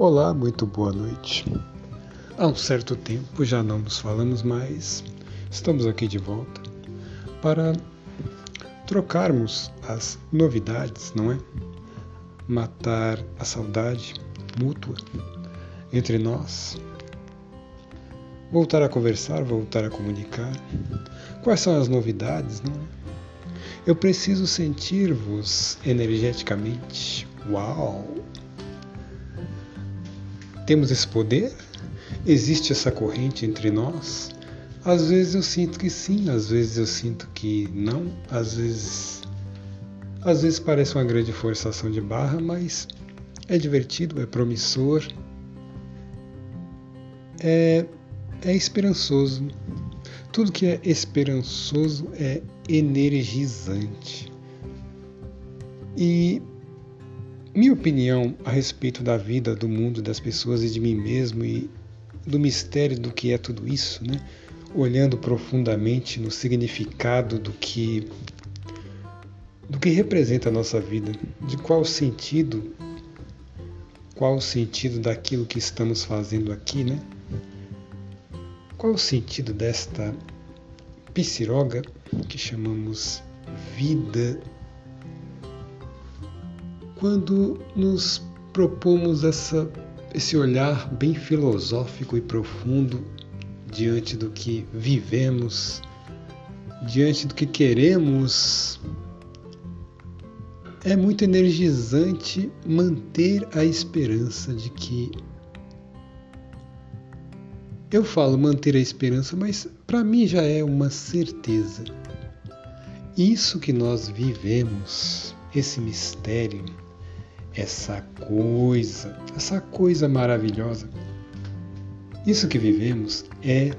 Olá, muito boa noite. Há um certo tempo já não nos falamos mais. Estamos aqui de volta para trocarmos as novidades, não é? Matar a saudade mútua entre nós. Voltar a conversar, voltar a comunicar. Quais são as novidades, não é? Eu preciso sentir-vos energeticamente. Uau! Temos esse poder? Existe essa corrente entre nós? Às vezes eu sinto que sim, às vezes eu sinto que não, às vezes às vezes parece uma grande forçação de barra, mas é divertido, é promissor, é, é esperançoso. Tudo que é esperançoso é energizante. E minha opinião a respeito da vida, do mundo, das pessoas e de mim mesmo e do mistério do que é tudo isso, né? Olhando profundamente no significado do que do que representa a nossa vida, de qual sentido qual o sentido daquilo que estamos fazendo aqui, né? Qual o sentido desta psiroga que chamamos vida quando nos propomos essa, esse olhar bem filosófico e profundo diante do que vivemos, diante do que queremos, é muito energizante manter a esperança de que. Eu falo manter a esperança, mas para mim já é uma certeza. Isso que nós vivemos, esse mistério, essa coisa, essa coisa maravilhosa. Isso que vivemos é,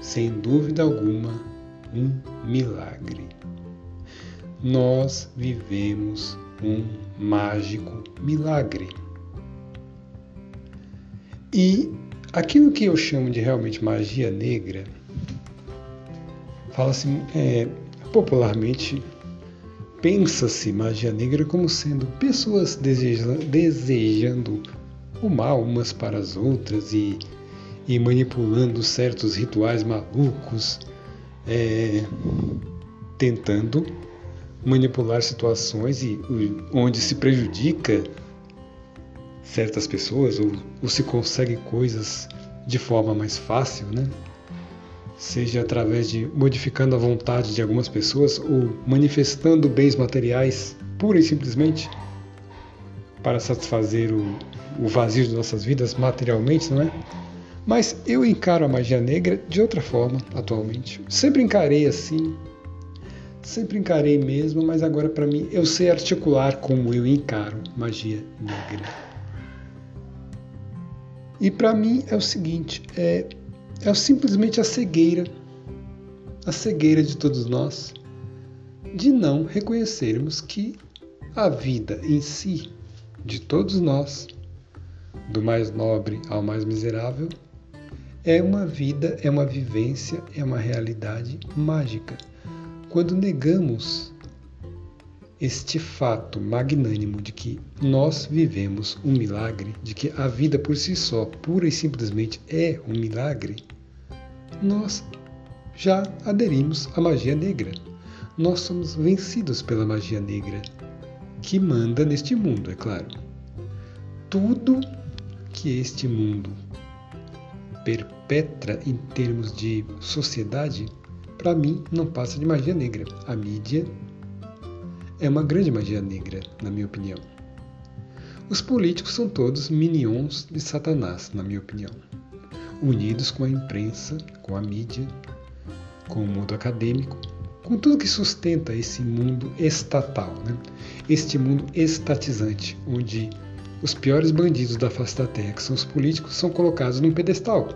sem dúvida alguma, um milagre. Nós vivemos um mágico milagre. E aquilo que eu chamo de realmente magia negra, fala-se é, popularmente pensa-se magia negra como sendo pessoas deseja, desejando o mal umas para as outras e, e manipulando certos rituais malucos, é, tentando manipular situações e, onde se prejudica certas pessoas ou, ou se consegue coisas de forma mais fácil, né? Seja através de modificando a vontade de algumas pessoas ou manifestando bens materiais pura e simplesmente para satisfazer o, o vazio de nossas vidas materialmente, não é? Mas eu encaro a magia negra de outra forma atualmente. Sempre encarei assim, sempre encarei mesmo, mas agora para mim eu sei articular como eu encaro magia negra. E para mim é o seguinte, é é simplesmente a cegueira, a cegueira de todos nós, de não reconhecermos que a vida em si, de todos nós, do mais nobre ao mais miserável, é uma vida, é uma vivência, é uma realidade mágica. Quando negamos este fato magnânimo de que nós vivemos um milagre, de que a vida por si só, pura e simplesmente é um milagre, nós já aderimos à magia negra. Nós somos vencidos pela magia negra, que manda neste mundo, é claro. Tudo que este mundo perpetra em termos de sociedade, para mim, não passa de magia negra. A mídia é uma grande magia negra, na minha opinião. Os políticos são todos minions de Satanás, na minha opinião. Unidos com a imprensa, com a mídia, com o mundo acadêmico, com tudo que sustenta esse mundo estatal, né? este mundo estatizante, onde os piores bandidos da face da terra, que são os políticos, são colocados num pedestal.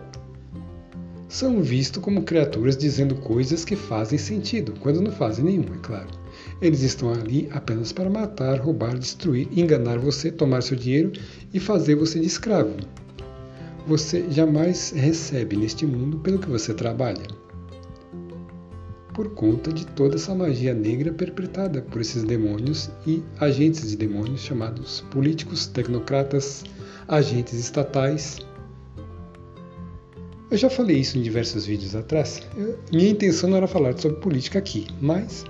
São vistos como criaturas dizendo coisas que fazem sentido, quando não fazem nenhum, é claro. Eles estão ali apenas para matar, roubar, destruir, enganar você, tomar seu dinheiro e fazer você de escravo. Você jamais recebe neste mundo pelo que você trabalha. por conta de toda essa magia negra perpetrada por esses demônios e agentes de demônios chamados políticos, tecnocratas, agentes estatais. Eu já falei isso em diversos vídeos atrás. Eu, minha intenção não era falar sobre política aqui, mas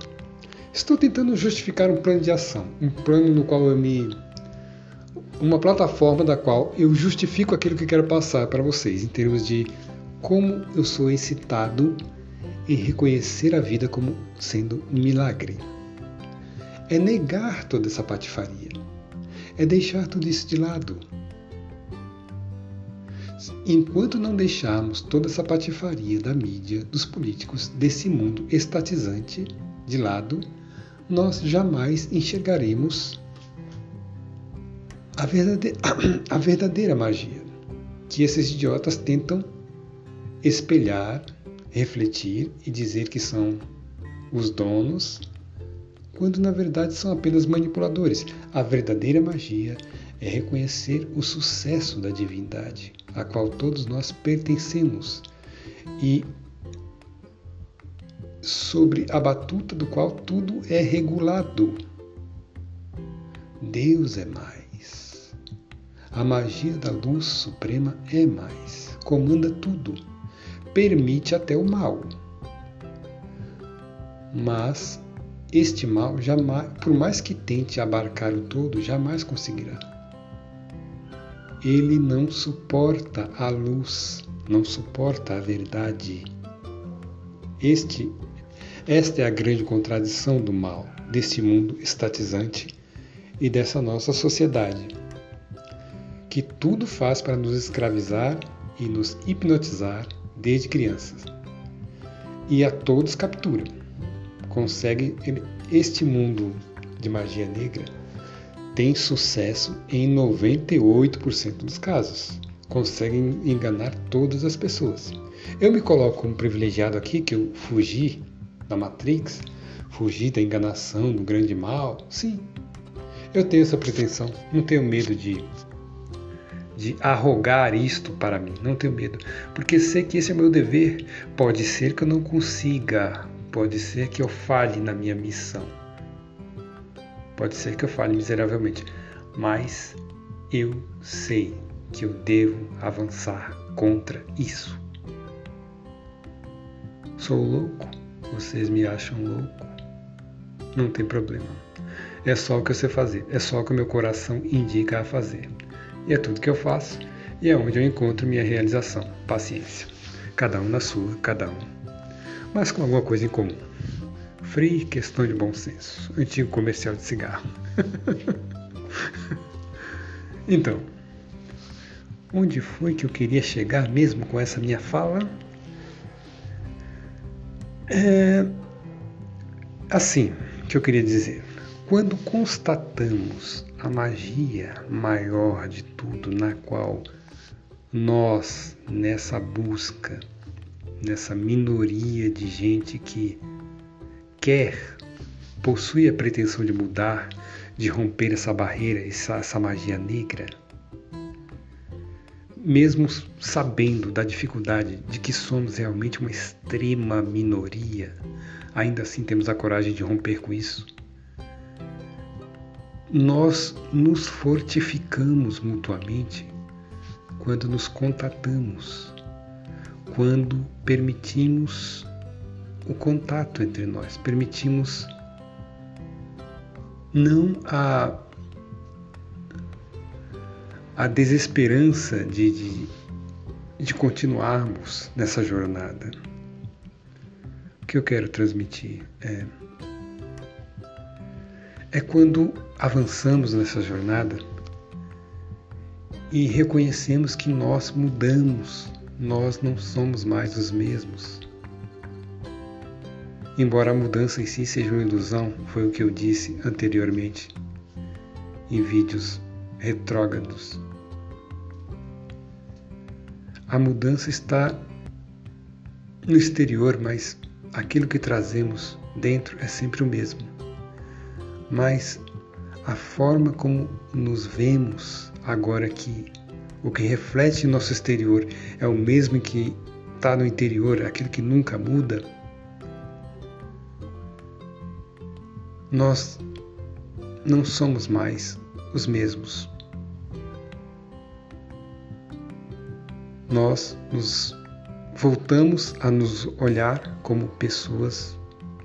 estou tentando justificar um plano de ação, um plano no qual eu me uma plataforma da qual eu justifico aquilo que quero passar para vocês em termos de como eu sou excitado em reconhecer a vida como sendo um milagre. É negar toda essa patifaria. É deixar tudo isso de lado. Enquanto não deixarmos toda essa patifaria da mídia, dos políticos, desse mundo estatizante de lado, nós jamais enxergaremos a verdadeira, a verdadeira magia que esses idiotas tentam espelhar, refletir e dizer que são os donos, quando na verdade são apenas manipuladores. A verdadeira magia é reconhecer o sucesso da divindade, a qual todos nós pertencemos, e sobre a batuta do qual tudo é regulado. Deus é mais. A magia da luz suprema é mais. Comanda tudo permite até o mal. Mas este mal jamais, por mais que tente abarcar o todo, jamais conseguirá. Ele não suporta a luz, não suporta a verdade. Este, esta é a grande contradição do mal, deste mundo estatizante e dessa nossa sociedade, que tudo faz para nos escravizar e nos hipnotizar desde crianças. E a todos captura. Consegue este mundo de magia negra tem sucesso em 98% dos casos. Conseguem enganar todas as pessoas. Eu me coloco como privilegiado aqui que eu fugi da Matrix, fugi da enganação, do grande mal. Sim, eu tenho essa pretensão. Não tenho medo de de arrogar isto para mim. Não tenho medo, porque sei que esse é o meu dever. Pode ser que eu não consiga, pode ser que eu falhe na minha missão, pode ser que eu falhe miseravelmente, mas eu sei que eu devo avançar contra isso. Sou louco? Vocês me acham louco? Não tem problema. É só o que eu sei fazer, é só o que o meu coração indica a fazer. E é tudo que eu faço e é onde eu encontro minha realização. Paciência. Cada um na sua, cada um. Mas com alguma coisa em comum. Free, questão de bom senso. Antigo comercial de cigarro. então, onde foi que eu queria chegar mesmo com essa minha fala? É, assim, que eu queria dizer. Quando constatamos a magia maior de tudo, na qual nós, nessa busca, nessa minoria de gente que quer, possui a pretensão de mudar, de romper essa barreira, essa, essa magia negra, mesmo sabendo da dificuldade de que somos realmente uma extrema minoria, ainda assim temos a coragem de romper com isso nós nos fortificamos mutuamente quando nos contatamos, quando permitimos o contato entre nós, permitimos não a, a desesperança de, de, de continuarmos nessa jornada. O que eu quero transmitir é é quando avançamos nessa jornada e reconhecemos que nós mudamos, nós não somos mais os mesmos. Embora a mudança em si seja uma ilusão, foi o que eu disse anteriormente em vídeos retrógrados. A mudança está no exterior, mas aquilo que trazemos dentro é sempre o mesmo mas a forma como nos vemos agora que o que reflete no nosso exterior é o mesmo que está no interior, aquilo que nunca muda, nós não somos mais os mesmos. Nós nos voltamos a nos olhar como pessoas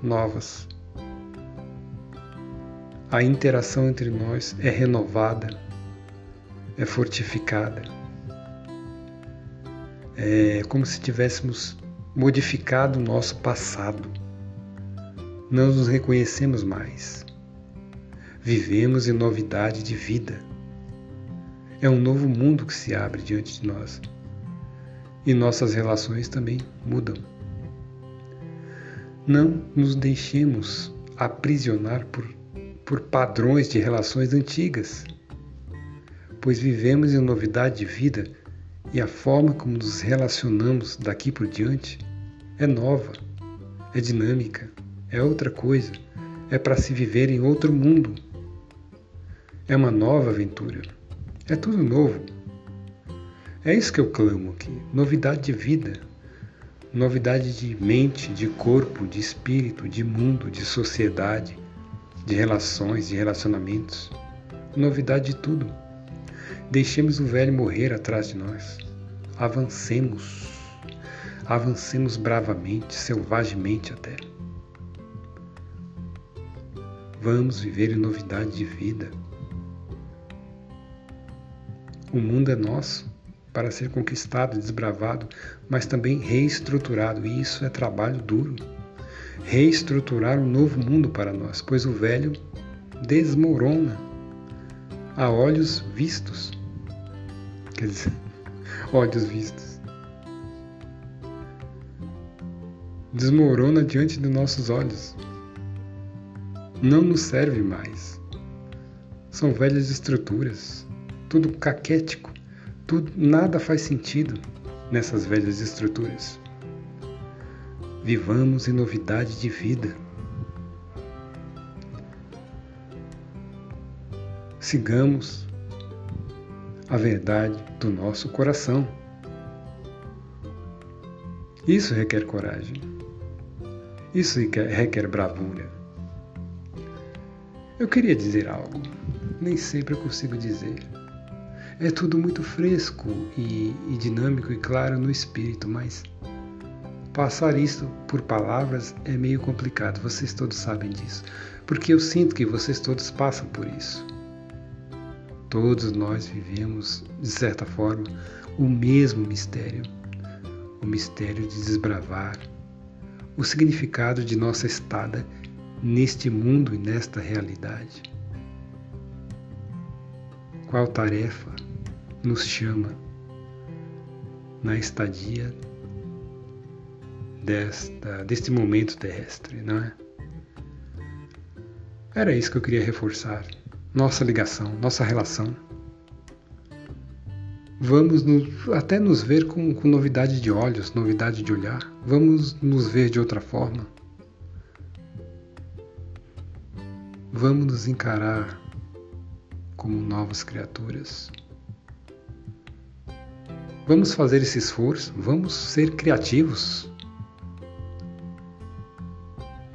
novas. A interação entre nós é renovada, é fortificada. É como se tivéssemos modificado o nosso passado. Não nos reconhecemos mais. Vivemos em novidade de vida. É um novo mundo que se abre diante de nós. E nossas relações também mudam. Não nos deixemos aprisionar por, por padrões de relações antigas, pois vivemos em novidade de vida e a forma como nos relacionamos daqui por diante é nova, é dinâmica, é outra coisa, é para se viver em outro mundo. É uma nova aventura, é tudo novo. É isso que eu clamo aqui: novidade de vida, novidade de mente, de corpo, de espírito, de mundo, de sociedade, de relações, de relacionamentos. Novidade de tudo. Deixemos o velho morrer atrás de nós. Avancemos. Avancemos bravamente, selvagemente até. Vamos viver em novidade de vida. O mundo é nosso para ser conquistado, desbravado, mas também reestruturado, e isso é trabalho duro. Reestruturar um novo mundo para nós, pois o velho desmorona a olhos vistos. Quer dizer, olhos vistos. Desmorona diante dos nossos olhos. Não nos serve mais. São velhas estruturas, tudo caquético, tudo, nada faz sentido nessas velhas estruturas. Vivamos em novidade de vida. Sigamos a verdade do nosso coração. Isso requer coragem. Isso requer, bravura. Eu queria dizer algo, nem sempre eu consigo dizer. É tudo muito fresco e, e dinâmico e claro no espírito, mas passar isso por palavras é meio complicado, vocês todos sabem disso, porque eu sinto que vocês todos passam por isso. Todos nós vivemos, de certa forma, o mesmo mistério, o mistério de desbravar, o significado de nossa estada neste mundo e nesta realidade. Qual tarefa nos chama na estadia desta, deste momento terrestre, não é? Era isso que eu queria reforçar nossa ligação, nossa relação. Vamos nos, até nos ver com, com novidade de olhos, novidade de olhar. Vamos nos ver de outra forma. Vamos nos encarar como novas criaturas. Vamos fazer esse esforço, vamos ser criativos.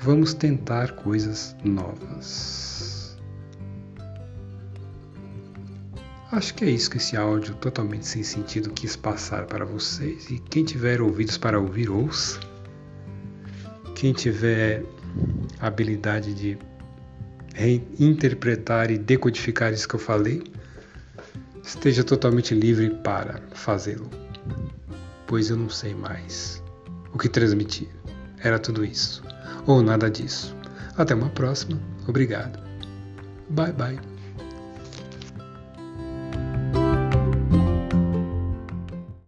Vamos tentar coisas novas. Acho que é isso que esse áudio totalmente sem sentido quis passar para vocês. E quem tiver ouvidos para ouvir, ouça. Quem tiver habilidade de reinterpretar e decodificar isso que eu falei, esteja totalmente livre para fazê-lo. Pois eu não sei mais o que transmitir. Era tudo isso. Ou nada disso. Até uma próxima. Obrigado. Bye bye.